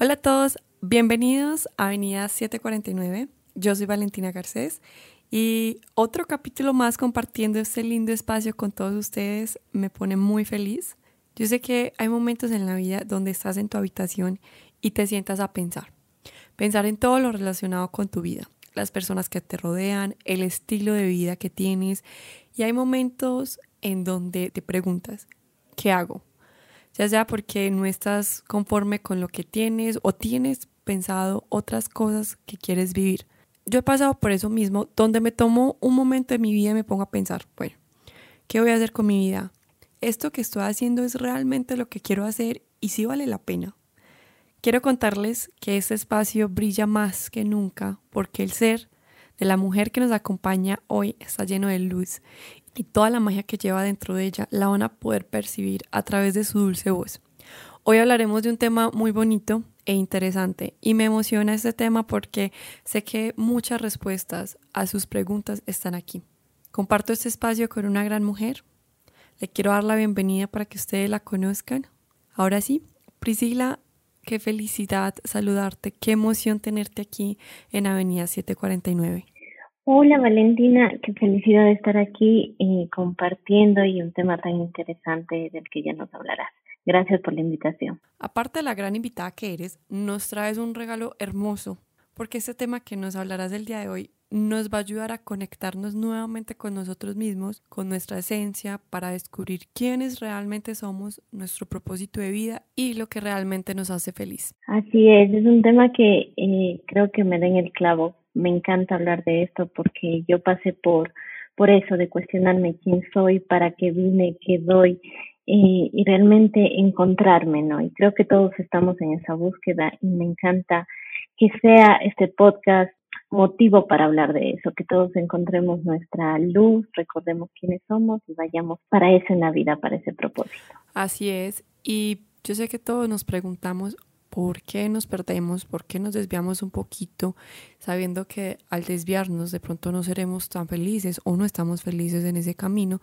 Hola a todos, bienvenidos a Avenida 749. Yo soy Valentina Garcés y otro capítulo más compartiendo este lindo espacio con todos ustedes me pone muy feliz. Yo sé que hay momentos en la vida donde estás en tu habitación y te sientas a pensar. Pensar en todo lo relacionado con tu vida, las personas que te rodean, el estilo de vida que tienes. Y hay momentos en donde te preguntas, ¿qué hago? Ya sea porque no estás conforme con lo que tienes o tienes pensado otras cosas que quieres vivir. Yo he pasado por eso mismo, donde me tomo un momento de mi vida y me pongo a pensar, bueno, ¿qué voy a hacer con mi vida? ¿Esto que estoy haciendo es realmente lo que quiero hacer y si vale la pena? Quiero contarles que este espacio brilla más que nunca porque el ser de la mujer que nos acompaña hoy está lleno de luz y toda la magia que lleva dentro de ella la van a poder percibir a través de su dulce voz. Hoy hablaremos de un tema muy bonito e interesante y me emociona este tema porque sé que muchas respuestas a sus preguntas están aquí. Comparto este espacio con una gran mujer. Le quiero dar la bienvenida para que ustedes la conozcan. Ahora sí, Priscila, qué felicidad saludarte, qué emoción tenerte aquí en Avenida 749. Hola Valentina, qué felicidad de estar aquí eh, compartiendo y un tema tan interesante del que ya nos hablarás. Gracias por la invitación. Aparte de la gran invitada que eres, nos traes un regalo hermoso, porque este tema que nos hablarás del día de hoy nos va a ayudar a conectarnos nuevamente con nosotros mismos, con nuestra esencia, para descubrir quiénes realmente somos, nuestro propósito de vida y lo que realmente nos hace feliz. Así es, es un tema que eh, creo que me da en el clavo me encanta hablar de esto porque yo pasé por, por eso, de cuestionarme quién soy, para qué vine, qué doy eh, y realmente encontrarme, ¿no? Y creo que todos estamos en esa búsqueda y me encanta que sea este podcast motivo para hablar de eso, que todos encontremos nuestra luz, recordemos quiénes somos y vayamos para la vida, para ese propósito. Así es. Y yo sé que todos nos preguntamos, por qué nos perdemos, por qué nos desviamos un poquito, sabiendo que al desviarnos de pronto no seremos tan felices o no estamos felices en ese camino.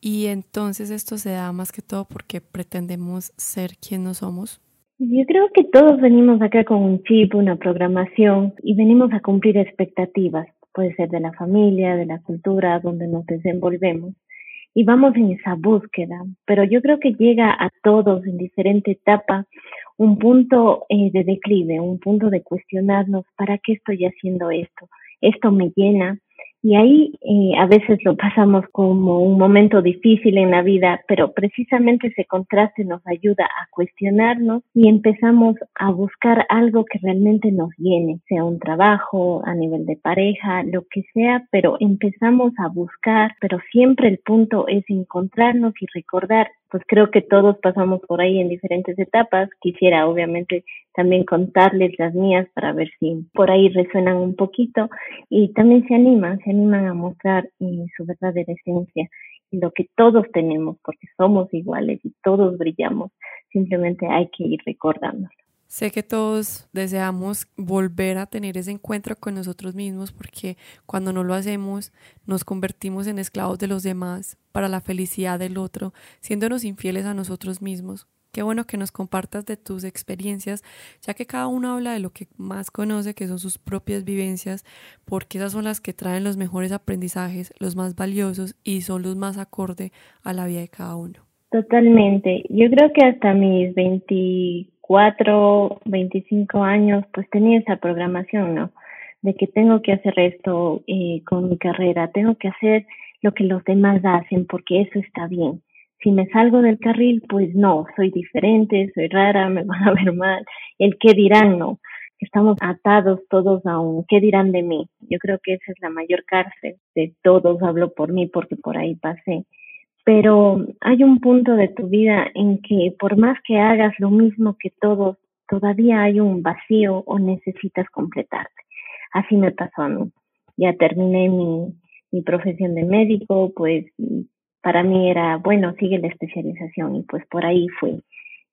Y entonces esto se da más que todo porque pretendemos ser quien no somos. Yo creo que todos venimos acá con un chip, una programación y venimos a cumplir expectativas. Puede ser de la familia, de la cultura, donde nos desenvolvemos y vamos en esa búsqueda, pero yo creo que llega a todos en diferente etapa un punto eh, de declive, un punto de cuestionarnos, ¿para qué estoy haciendo esto? ¿Esto me llena? Y ahí eh, a veces lo pasamos como un momento difícil en la vida, pero precisamente ese contraste nos ayuda a cuestionarnos y empezamos a buscar algo que realmente nos llene, sea un trabajo, a nivel de pareja, lo que sea, pero empezamos a buscar, pero siempre el punto es encontrarnos y recordar pues creo que todos pasamos por ahí en diferentes etapas. Quisiera obviamente también contarles las mías para ver si por ahí resuenan un poquito y también se animan, se animan a mostrar eh, su verdadera esencia y lo que todos tenemos, porque somos iguales y todos brillamos. Simplemente hay que ir recordándolo. Sé que todos deseamos volver a tener ese encuentro con nosotros mismos porque cuando no lo hacemos nos convertimos en esclavos de los demás para la felicidad del otro, siéndonos infieles a nosotros mismos. Qué bueno que nos compartas de tus experiencias, ya que cada uno habla de lo que más conoce, que son sus propias vivencias, porque esas son las que traen los mejores aprendizajes, los más valiosos y son los más acorde a la vida de cada uno. Totalmente. Yo creo que hasta mis 20 cuatro, 25 años, pues tenía esa programación, ¿no? De que tengo que hacer esto eh, con mi carrera, tengo que hacer lo que los demás hacen porque eso está bien. Si me salgo del carril, pues no, soy diferente, soy rara, me van a ver mal. El qué dirán, no. Estamos atados todos a un qué dirán de mí. Yo creo que esa es la mayor cárcel de todos, hablo por mí porque por ahí pasé pero hay un punto de tu vida en que por más que hagas lo mismo que todos, todavía hay un vacío o necesitas completarte. Así me pasó a mí. Ya terminé mi, mi profesión de médico, pues para mí era, bueno, sigue la especialización y pues por ahí fui.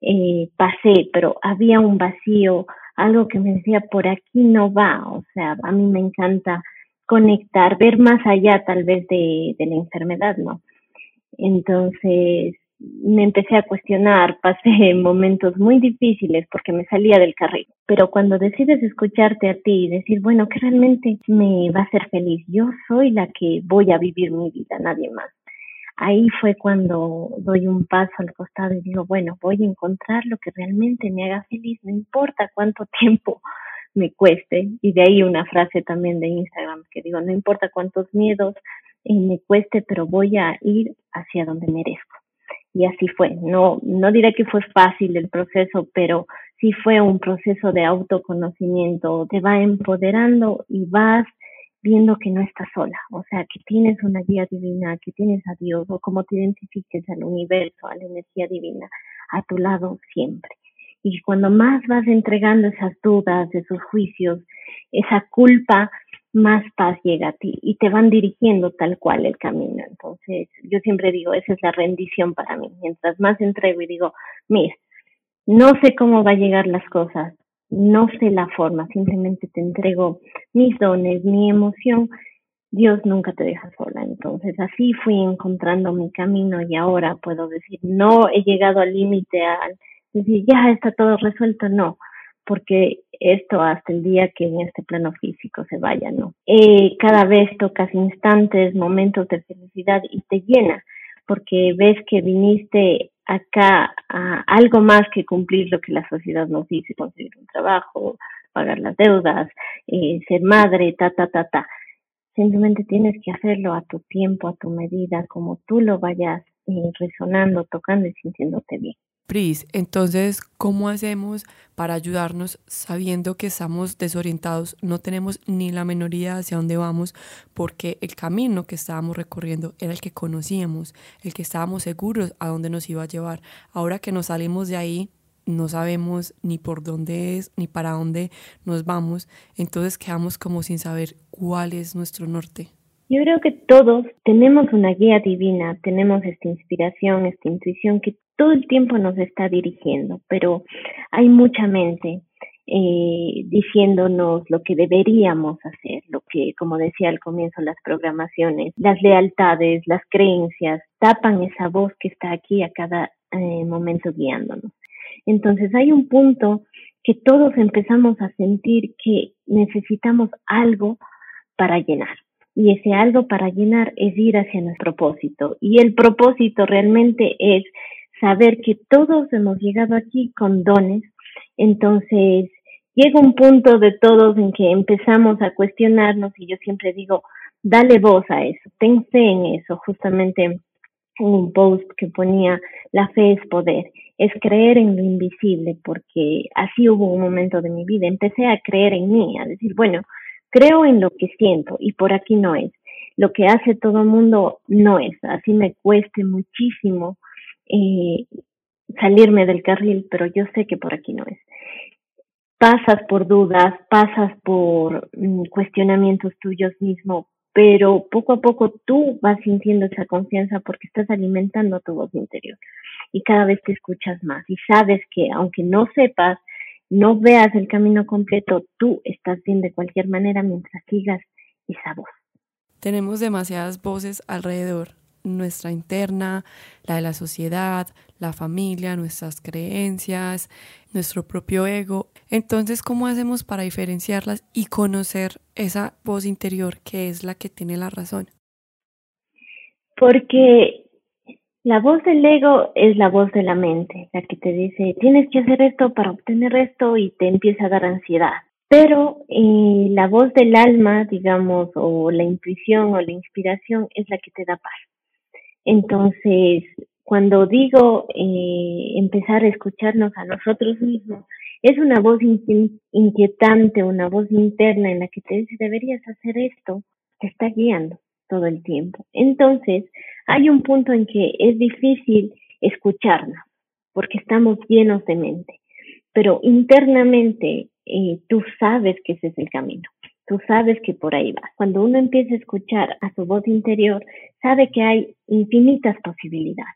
Eh, pasé, pero había un vacío, algo que me decía, por aquí no va, o sea, a mí me encanta conectar, ver más allá tal vez de, de la enfermedad, ¿no? Entonces me empecé a cuestionar, pasé momentos muy difíciles porque me salía del carril. Pero cuando decides escucharte a ti y decir, bueno, que realmente me va a hacer feliz, yo soy la que voy a vivir mi vida, nadie más. Ahí fue cuando doy un paso al costado y digo, bueno, voy a encontrar lo que realmente me haga feliz, no importa cuánto tiempo me cueste. Y de ahí una frase también de Instagram que digo, no importa cuántos miedos eh, me cueste, pero voy a ir hacia donde merezco. Y así fue. No, no diré que fue fácil el proceso, pero sí fue un proceso de autoconocimiento. Te va empoderando y vas viendo que no estás sola, o sea, que tienes una guía divina, que tienes a Dios, o como te identifiques al universo, a la energía divina, a tu lado siempre. Y cuando más vas entregando esas dudas, esos juicios, esa culpa, más paz llega a ti y te van dirigiendo tal cual el camino. Entonces, yo siempre digo, esa es la rendición para mí. Mientras más entrego y digo, mira, no sé cómo va a llegar las cosas, no sé la forma, simplemente te entrego mis dones, mi emoción, Dios nunca te deja sola. Entonces así fui encontrando mi camino y ahora puedo decir, no he llegado al límite al decir, ya está todo resuelto, no, porque esto hasta el día que en este plano físico se vaya, ¿no? Eh, cada vez tocas instantes, momentos de felicidad y te llena, porque ves que viniste acá a algo más que cumplir lo que la sociedad nos dice, conseguir un trabajo, pagar las deudas, eh, ser madre, ta, ta, ta, ta. Simplemente tienes que hacerlo a tu tiempo, a tu medida, como tú lo vayas eh, resonando, tocando y sintiéndote bien. Pris, entonces, ¿cómo hacemos para ayudarnos sabiendo que estamos desorientados? No tenemos ni la menor idea hacia dónde vamos porque el camino que estábamos recorriendo era el que conocíamos, el que estábamos seguros a dónde nos iba a llevar. Ahora que nos salimos de ahí, no sabemos ni por dónde es, ni para dónde nos vamos, entonces quedamos como sin saber cuál es nuestro norte. Yo creo que todos tenemos una guía divina, tenemos esta inspiración, esta intuición que todo el tiempo nos está dirigiendo, pero hay mucha mente eh, diciéndonos lo que deberíamos hacer, lo que, como decía al comienzo, las programaciones, las lealtades, las creencias, tapan esa voz que está aquí a cada eh, momento guiándonos. Entonces hay un punto que todos empezamos a sentir que necesitamos algo para llenar. Y ese algo para llenar es ir hacia nuestro propósito. Y el propósito realmente es saber que todos hemos llegado aquí con dones, entonces llega un punto de todos en que empezamos a cuestionarnos y yo siempre digo, dale voz a eso, ten fe en eso, justamente en un post que ponía, la fe es poder, es creer en lo invisible, porque así hubo un momento de mi vida, empecé a creer en mí, a decir, bueno, creo en lo que siento y por aquí no es, lo que hace todo el mundo no es, así me cueste muchísimo eh, salirme del carril, pero yo sé que por aquí no es. Pasas por dudas, pasas por mm, cuestionamientos tuyos mismos, pero poco a poco tú vas sintiendo esa confianza porque estás alimentando tu voz interior y cada vez te escuchas más y sabes que aunque no sepas, no veas el camino completo, tú estás bien de cualquier manera mientras sigas esa voz. Tenemos demasiadas voces alrededor nuestra interna, la de la sociedad, la familia, nuestras creencias, nuestro propio ego. Entonces, ¿cómo hacemos para diferenciarlas y conocer esa voz interior que es la que tiene la razón? Porque la voz del ego es la voz de la mente, la que te dice, tienes que hacer esto para obtener esto y te empieza a dar ansiedad. Pero eh, la voz del alma, digamos, o la intuición o la inspiración es la que te da paz. Entonces, cuando digo eh, empezar a escucharnos a nosotros mismos, es una voz inquietante, una voz interna en la que te dice deberías hacer esto, te está guiando todo el tiempo. Entonces, hay un punto en que es difícil escucharnos, porque estamos llenos de mente, pero internamente eh, tú sabes que ese es el camino tú sabes que por ahí va. Cuando uno empieza a escuchar a su voz interior, sabe que hay infinitas posibilidades,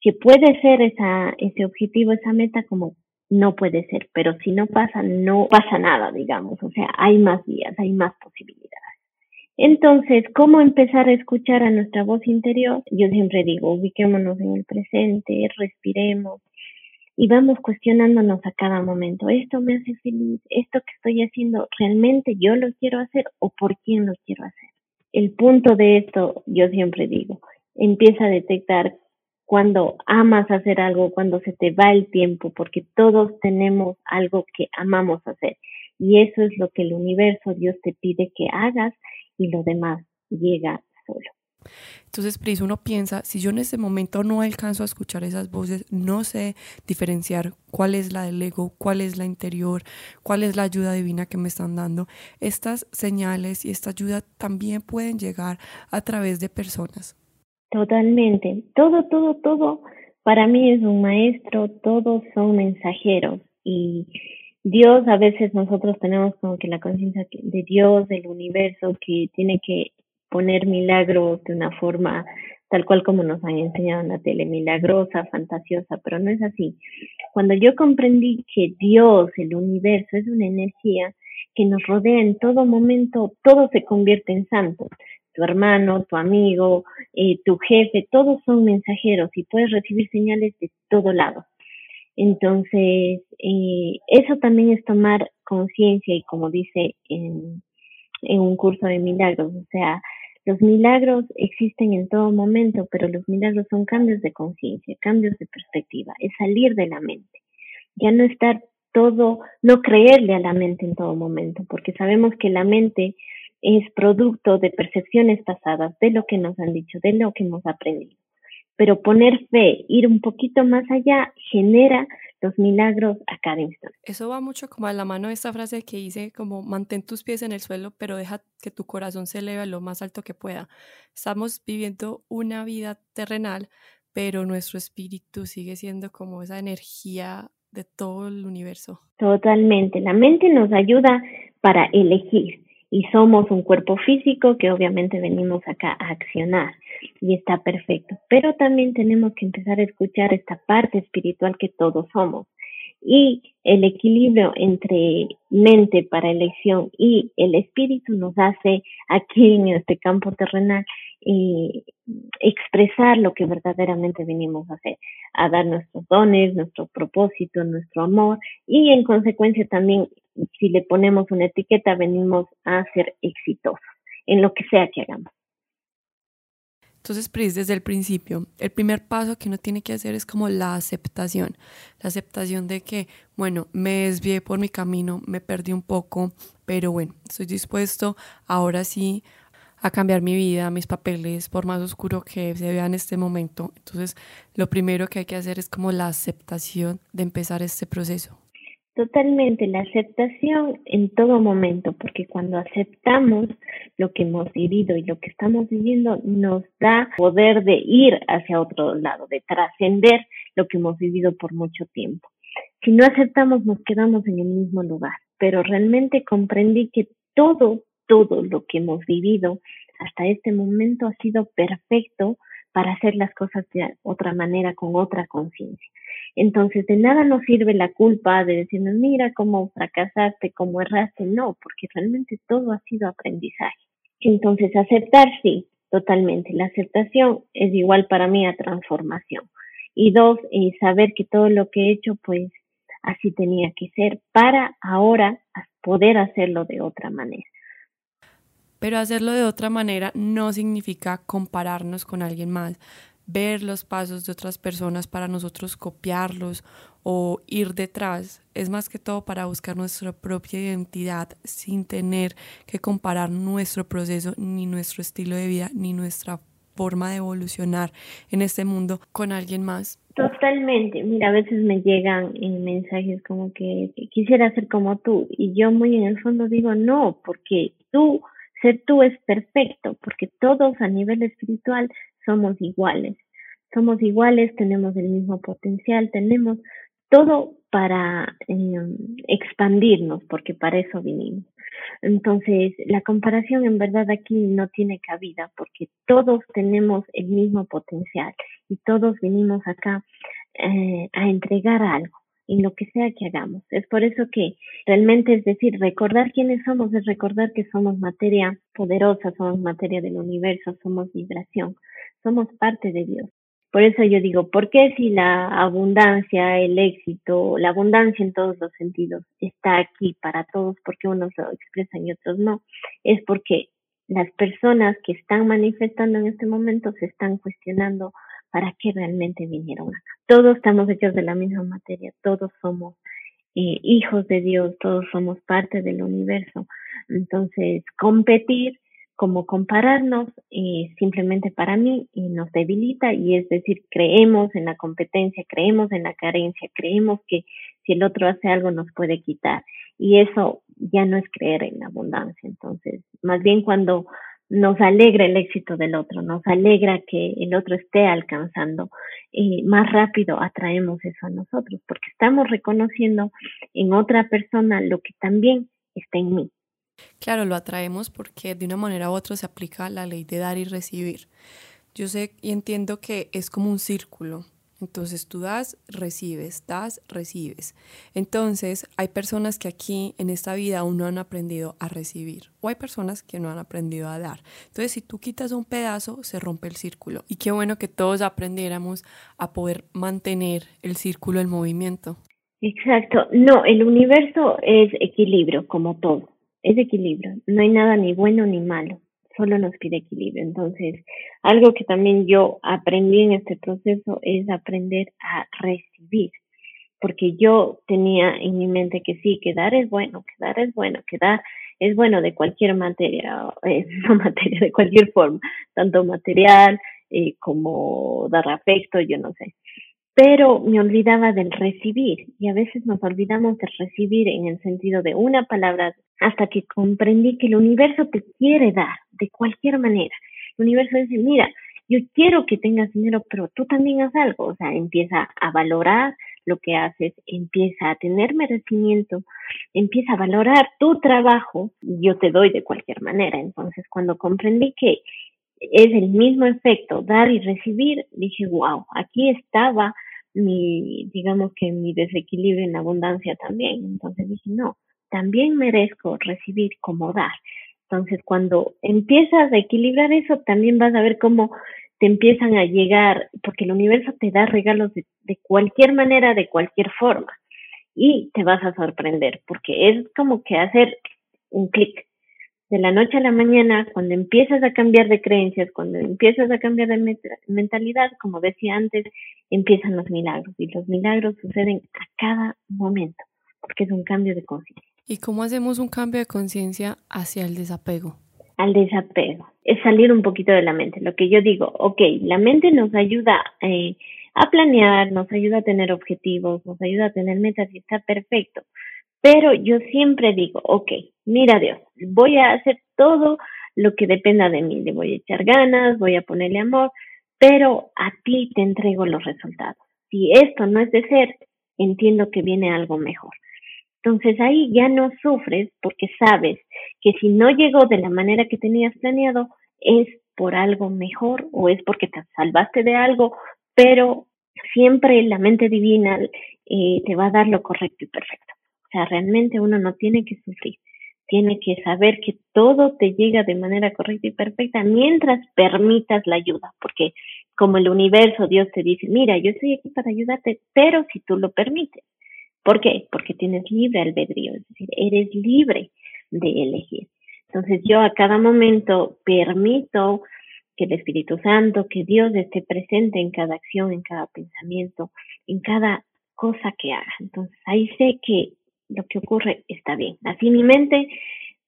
que puede ser esa, ese objetivo, esa meta como no puede ser, pero si no pasa, no pasa nada, digamos, o sea, hay más vías, hay más posibilidades. Entonces, ¿cómo empezar a escuchar a nuestra voz interior? Yo siempre digo, ubiquémonos en el presente, respiremos y vamos cuestionándonos a cada momento, ¿esto me hace feliz? ¿Esto que estoy haciendo realmente yo lo quiero hacer o por quién lo quiero hacer? El punto de esto, yo siempre digo, empieza a detectar cuando amas hacer algo, cuando se te va el tiempo, porque todos tenemos algo que amamos hacer. Y eso es lo que el universo, Dios te pide que hagas y lo demás llega solo. Entonces, Pris, uno piensa, si yo en ese momento no alcanzo a escuchar esas voces, no sé diferenciar cuál es la del ego, cuál es la interior, cuál es la ayuda divina que me están dando, estas señales y esta ayuda también pueden llegar a través de personas. Totalmente. Todo, todo, todo para mí es un maestro, todos son mensajeros y Dios, a veces nosotros tenemos como que la conciencia de Dios, del universo, que tiene que poner milagros de una forma tal cual como nos han enseñado en la tele, milagrosa, fantasiosa, pero no es así. Cuando yo comprendí que Dios, el universo, es una energía que nos rodea en todo momento, todo se convierte en santo. Tu hermano, tu amigo, eh, tu jefe, todos son mensajeros y puedes recibir señales de todo lado. Entonces, eh, eso también es tomar conciencia y como dice en, en un curso de milagros, o sea, los milagros existen en todo momento, pero los milagros son cambios de conciencia, cambios de perspectiva, es salir de la mente, ya no estar todo, no creerle a la mente en todo momento, porque sabemos que la mente es producto de percepciones pasadas, de lo que nos han dicho, de lo que hemos aprendido pero poner fe, ir un poquito más allá, genera los milagros a cada instante. Eso va mucho como a la mano de esta frase que dice como mantén tus pies en el suelo, pero deja que tu corazón se eleve lo más alto que pueda. Estamos viviendo una vida terrenal, pero nuestro espíritu sigue siendo como esa energía de todo el universo. Totalmente. La mente nos ayuda para elegir y somos un cuerpo físico que obviamente venimos acá a accionar y está perfecto, pero también tenemos que empezar a escuchar esta parte espiritual que todos somos y el equilibrio entre mente para elección y el espíritu nos hace aquí en este campo terrenal eh, expresar lo que verdaderamente venimos a hacer, a dar nuestros dones, nuestro propósito, nuestro amor y en consecuencia también si le ponemos una etiqueta venimos a ser exitosos en lo que sea que hagamos. Entonces, Pris, desde el principio, el primer paso que uno tiene que hacer es como la aceptación. La aceptación de que, bueno, me desvié por mi camino, me perdí un poco, pero bueno, estoy dispuesto ahora sí a cambiar mi vida, mis papeles, por más oscuro que se vea en este momento. Entonces, lo primero que hay que hacer es como la aceptación de empezar este proceso. Totalmente, la aceptación en todo momento, porque cuando aceptamos lo que hemos vivido y lo que estamos viviendo, nos da poder de ir hacia otro lado, de trascender lo que hemos vivido por mucho tiempo. Si no aceptamos, nos quedamos en el mismo lugar, pero realmente comprendí que todo, todo lo que hemos vivido hasta este momento ha sido perfecto para hacer las cosas de otra manera, con otra conciencia. Entonces, de nada nos sirve la culpa de decirnos, mira cómo fracasaste, cómo erraste. No, porque realmente todo ha sido aprendizaje. Entonces, aceptar, sí, totalmente. La aceptación es igual para mí a transformación. Y dos, eh, saber que todo lo que he hecho, pues así tenía que ser para ahora poder hacerlo de otra manera. Pero hacerlo de otra manera no significa compararnos con alguien más ver los pasos de otras personas para nosotros copiarlos o ir detrás. Es más que todo para buscar nuestra propia identidad sin tener que comparar nuestro proceso, ni nuestro estilo de vida, ni nuestra forma de evolucionar en este mundo con alguien más. Totalmente. Mira, a veces me llegan mensajes como que quisiera ser como tú y yo muy en el fondo digo no, porque tú, ser tú es perfecto, porque todos a nivel espiritual somos iguales. Somos iguales, tenemos el mismo potencial, tenemos todo para em, expandirnos, porque para eso vinimos. Entonces, la comparación en verdad aquí no tiene cabida, porque todos tenemos el mismo potencial y todos vinimos acá eh, a entregar algo, en lo que sea que hagamos. Es por eso que realmente es decir, recordar quiénes somos, es recordar que somos materia poderosa, somos materia del universo, somos vibración, somos parte de Dios. Por eso yo digo, ¿por qué si la abundancia, el éxito, la abundancia en todos los sentidos está aquí para todos, porque unos lo expresan y otros no? Es porque las personas que están manifestando en este momento se están cuestionando para qué realmente vinieron acá. Todos estamos hechos de la misma materia, todos somos eh, hijos de Dios, todos somos parte del universo. Entonces, competir como compararnos eh, simplemente para mí eh, nos debilita y es decir, creemos en la competencia, creemos en la carencia, creemos que si el otro hace algo nos puede quitar y eso ya no es creer en la abundancia. Entonces, más bien cuando nos alegra el éxito del otro, nos alegra que el otro esté alcanzando, eh, más rápido atraemos eso a nosotros, porque estamos reconociendo en otra persona lo que también está en mí. Claro, lo atraemos porque de una manera u otra se aplica la ley de dar y recibir. Yo sé y entiendo que es como un círculo. Entonces tú das, recibes, das, recibes. Entonces hay personas que aquí en esta vida aún no han aprendido a recibir o hay personas que no han aprendido a dar. Entonces si tú quitas un pedazo, se rompe el círculo. Y qué bueno que todos aprendiéramos a poder mantener el círculo en movimiento. Exacto. No, el universo es equilibrio como todo es equilibrio, no hay nada ni bueno ni malo, solo nos pide equilibrio. Entonces, algo que también yo aprendí en este proceso es aprender a recibir, porque yo tenía en mi mente que sí, que dar es bueno, que dar es bueno, que dar es bueno de cualquier materia, eh, no materia, de cualquier forma, tanto material eh, como dar afecto, yo no sé pero me olvidaba del recibir y a veces nos olvidamos de recibir en el sentido de una palabra hasta que comprendí que el universo te quiere dar de cualquier manera. El universo dice, mira, yo quiero que tengas dinero, pero tú también haz algo, o sea, empieza a valorar lo que haces, empieza a tener merecimiento, empieza a valorar tu trabajo, y yo te doy de cualquier manera. Entonces, cuando comprendí que es el mismo efecto, dar y recibir, dije, wow, aquí estaba mi, digamos que mi desequilibrio en abundancia también. Entonces dije, no, también merezco recibir como dar. Entonces, cuando empiezas a equilibrar eso, también vas a ver cómo te empiezan a llegar, porque el universo te da regalos de, de cualquier manera, de cualquier forma. Y te vas a sorprender, porque es como que hacer un clic de la noche a la mañana, cuando empiezas a cambiar de creencias, cuando empiezas a cambiar de mentalidad, como decía antes, empiezan los milagros y los milagros suceden a cada momento, porque es un cambio de conciencia. ¿Y cómo hacemos un cambio de conciencia hacia el desapego? Al desapego, es salir un poquito de la mente. Lo que yo digo, ok, la mente nos ayuda eh, a planear, nos ayuda a tener objetivos, nos ayuda a tener metas y está perfecto. Pero yo siempre digo, ok, mira Dios, voy a hacer todo lo que dependa de mí, le voy a echar ganas, voy a ponerle amor, pero a ti te entrego los resultados. Si esto no es de ser, entiendo que viene algo mejor. Entonces ahí ya no sufres porque sabes que si no llegó de la manera que tenías planeado, es por algo mejor o es porque te salvaste de algo, pero siempre la mente divina eh, te va a dar lo correcto y perfecto. Sea, realmente uno no tiene que sufrir, tiene que saber que todo te llega de manera correcta y perfecta mientras permitas la ayuda, porque como el universo, Dios te dice, mira, yo estoy aquí para ayudarte, pero si tú lo permites. ¿Por qué? Porque tienes libre albedrío, es decir, eres libre de elegir. Entonces yo a cada momento permito que el Espíritu Santo, que Dios esté presente en cada acción, en cada pensamiento, en cada cosa que haga. Entonces ahí sé que lo que ocurre está bien. Así mi mente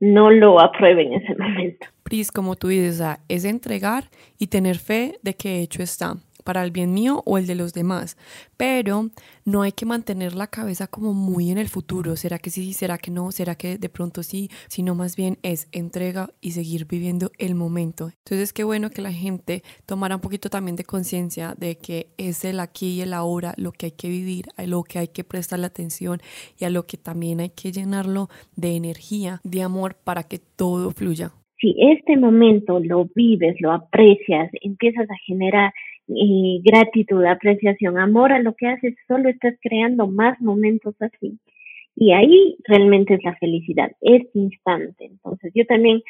no lo apruebe en ese momento. Pris, como tú dices, es entregar y tener fe de que hecho está para el bien mío o el de los demás, pero no hay que mantener la cabeza como muy en el futuro, será que sí, será que no, será que de pronto sí, sino más bien es entrega y seguir viviendo el momento. Entonces qué bueno que la gente tomara un poquito también de conciencia de que es el aquí y el ahora lo que hay que vivir, a lo que hay que prestarle atención y a lo que también hay que llenarlo de energía, de amor para que todo fluya. Si este momento lo vives, lo aprecias, empiezas a generar gratitud, apreciación, amor a lo que haces, solo estás creando más momentos así. Y ahí realmente es la felicidad, este instante. Entonces yo también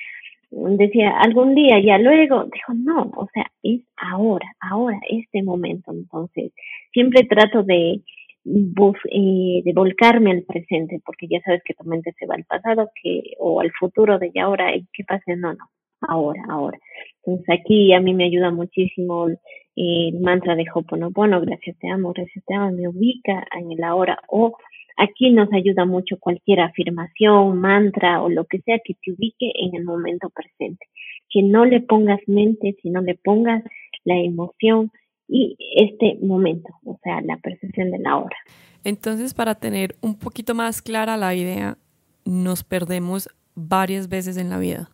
decía algún día, ya luego, dijo, no, o sea, es ahora, ahora, este momento. Entonces, siempre trato de, eh, de volcarme al presente, porque ya sabes que tu mente se va al pasado que o al futuro de ya ahora, y qué pasa, no, no, ahora, ahora. Entonces aquí a mí me ayuda muchísimo el mantra de Hoponopono, gracias te amo, gracias te amo, me ubica en el ahora o Aquí nos ayuda mucho cualquier afirmación, mantra o lo que sea que te ubique en el momento presente. Que no le pongas mente, sino le pongas la emoción y este momento, o sea, la percepción de la hora. Entonces, para tener un poquito más clara la idea, nos perdemos varias veces en la vida.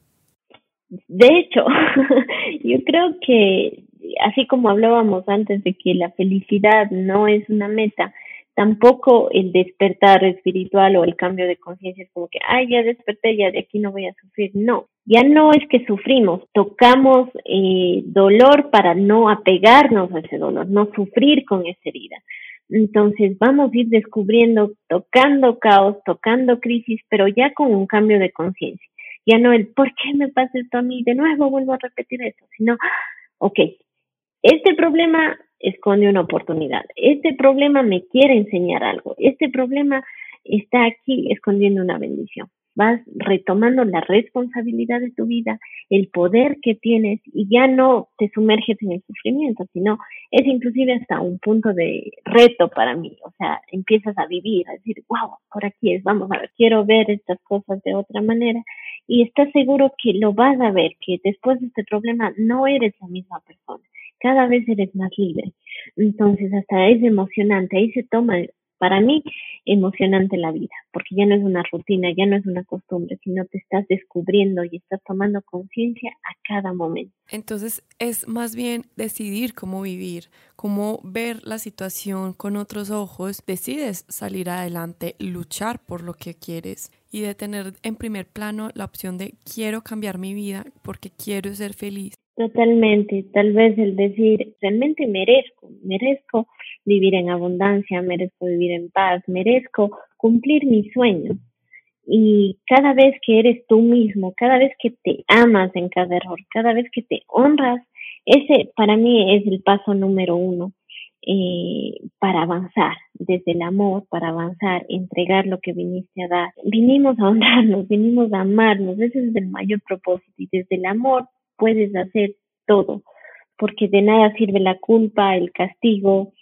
De hecho, yo creo que así como hablábamos antes de que la felicidad no es una meta, tampoco el despertar espiritual o el cambio de conciencia es como que, ay, ya desperté, ya de aquí no voy a sufrir. No, ya no es que sufrimos, tocamos eh, dolor para no apegarnos a ese dolor, no sufrir con esa herida. Entonces vamos a ir descubriendo, tocando caos, tocando crisis, pero ya con un cambio de conciencia. Ya no el, ¿por qué me pasa esto a mí? De nuevo vuelvo a repetir eso, sino, ok, este problema esconde una oportunidad. Este problema me quiere enseñar algo. Este problema está aquí escondiendo una bendición. Vas retomando la responsabilidad de tu vida, el poder que tienes y ya no te sumerges en el sufrimiento, sino es inclusive hasta un punto de reto para mí. O sea, empiezas a vivir, a decir, wow, por aquí es, vamos a ver, quiero ver estas cosas de otra manera y estás seguro que lo vas a ver, que después de este problema no eres la misma persona cada vez eres más libre. Entonces, hasta es emocionante, ahí se toma, para mí, emocionante la vida, porque ya no es una rutina, ya no es una costumbre, sino te estás descubriendo y estás tomando conciencia a cada momento. Entonces, es más bien decidir cómo vivir, cómo ver la situación con otros ojos, decides salir adelante, luchar por lo que quieres y de tener en primer plano la opción de quiero cambiar mi vida porque quiero ser feliz Totalmente, tal vez el decir, realmente merezco, merezco vivir en abundancia, merezco vivir en paz, merezco cumplir mis sueños. Y cada vez que eres tú mismo, cada vez que te amas en cada error, cada vez que te honras, ese para mí es el paso número uno eh, para avanzar, desde el amor, para avanzar, entregar lo que viniste a dar. Vinimos a honrarnos, vinimos a amarnos, ese es el mayor propósito y desde el amor puedes hacer todo, porque de nada sirve la culpa, el castigo,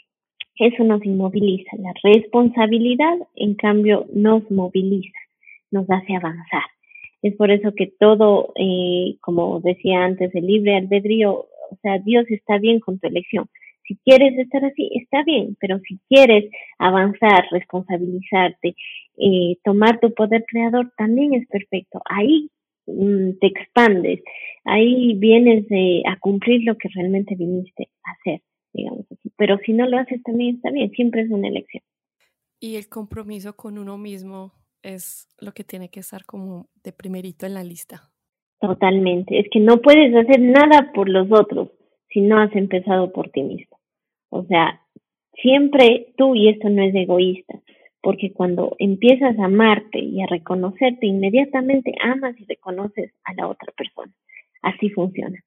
eso nos inmoviliza. La responsabilidad, en cambio, nos moviliza, nos hace avanzar. Es por eso que todo, eh, como decía antes, el libre albedrío, o sea, Dios está bien con tu elección. Si quieres estar así, está bien, pero si quieres avanzar, responsabilizarte, eh, tomar tu poder creador, también es perfecto. Ahí te expandes, ahí vienes a cumplir lo que realmente viniste a hacer, digamos así. Pero si no lo haces también está bien, siempre es una elección. Y el compromiso con uno mismo es lo que tiene que estar como de primerito en la lista. Totalmente, es que no puedes hacer nada por los otros si no has empezado por ti mismo. O sea, siempre tú, y esto no es egoísta, porque cuando empiezas a amarte y a reconocerte, inmediatamente amas y reconoces a la otra persona. Así funciona.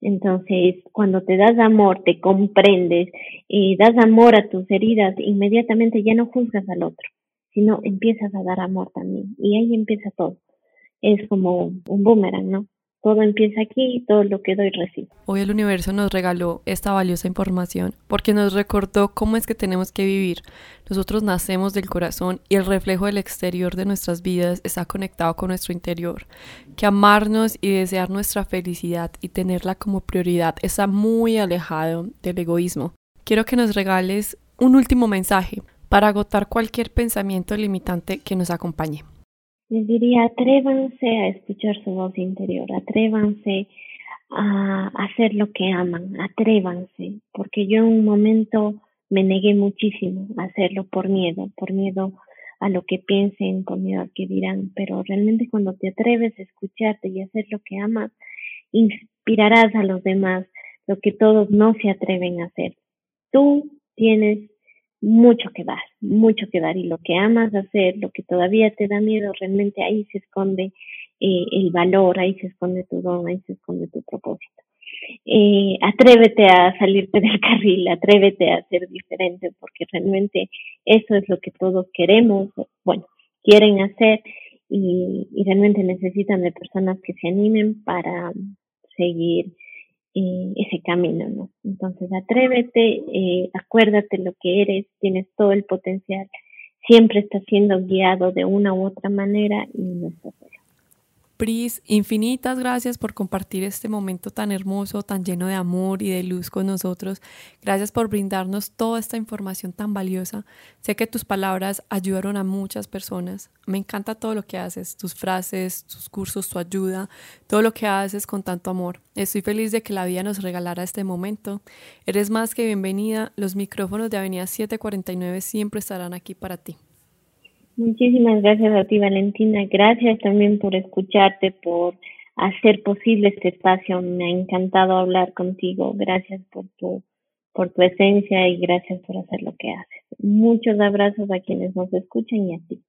Entonces, cuando te das amor, te comprendes, y das amor a tus heridas, inmediatamente ya no juzgas al otro, sino empiezas a dar amor también. Y ahí empieza todo. Es como un boomerang, ¿no? Todo empieza aquí y todo lo que doy recibo. Hoy el universo nos regaló esta valiosa información porque nos recordó cómo es que tenemos que vivir. Nosotros nacemos del corazón y el reflejo del exterior de nuestras vidas está conectado con nuestro interior. Que amarnos y desear nuestra felicidad y tenerla como prioridad está muy alejado del egoísmo. Quiero que nos regales un último mensaje para agotar cualquier pensamiento limitante que nos acompañe les diría, atrévanse a escuchar su voz interior, atrévanse a hacer lo que aman, atrévanse, porque yo en un momento me negué muchísimo a hacerlo por miedo, por miedo a lo que piensen, por miedo a que dirán, pero realmente cuando te atreves a escucharte y hacer lo que amas, inspirarás a los demás, lo que todos no se atreven a hacer. Tú tienes mucho que dar, mucho que dar y lo que amas hacer, lo que todavía te da miedo, realmente ahí se esconde eh, el valor, ahí se esconde tu don, ahí se esconde tu propósito. Eh, atrévete a salirte del carril, atrévete a ser diferente, porque realmente eso es lo que todos queremos, bueno, quieren hacer y, y realmente necesitan de personas que se animen para seguir eh, ese camino, ¿no? Entonces atrévete, eh, acuérdate lo que eres, tienes todo el potencial, siempre estás siendo guiado de una u otra manera y no estás. Pris, infinitas gracias por compartir este momento tan hermoso, tan lleno de amor y de luz con nosotros. Gracias por brindarnos toda esta información tan valiosa. Sé que tus palabras ayudaron a muchas personas. Me encanta todo lo que haces, tus frases, tus cursos, tu ayuda, todo lo que haces con tanto amor. Estoy feliz de que la vida nos regalara este momento. Eres más que bienvenida. Los micrófonos de Avenida 749 siempre estarán aquí para ti. Muchísimas gracias a ti, Valentina. Gracias también por escucharte, por hacer posible este espacio. Me ha encantado hablar contigo. Gracias por tu, por tu esencia y gracias por hacer lo que haces. Muchos abrazos a quienes nos escuchan y a ti.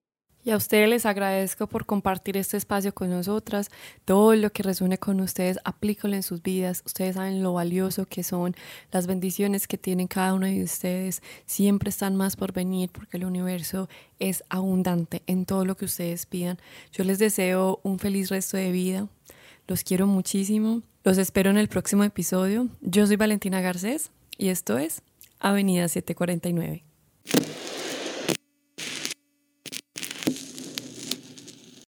Y a ustedes les agradezco por compartir este espacio con nosotras. Todo lo que resuene con ustedes, aplícalo en sus vidas. Ustedes saben lo valioso que son las bendiciones que tienen cada uno de ustedes. Siempre están más por venir porque el universo es abundante en todo lo que ustedes pidan. Yo les deseo un feliz resto de vida. Los quiero muchísimo. Los espero en el próximo episodio. Yo soy Valentina Garcés y esto es Avenida 749.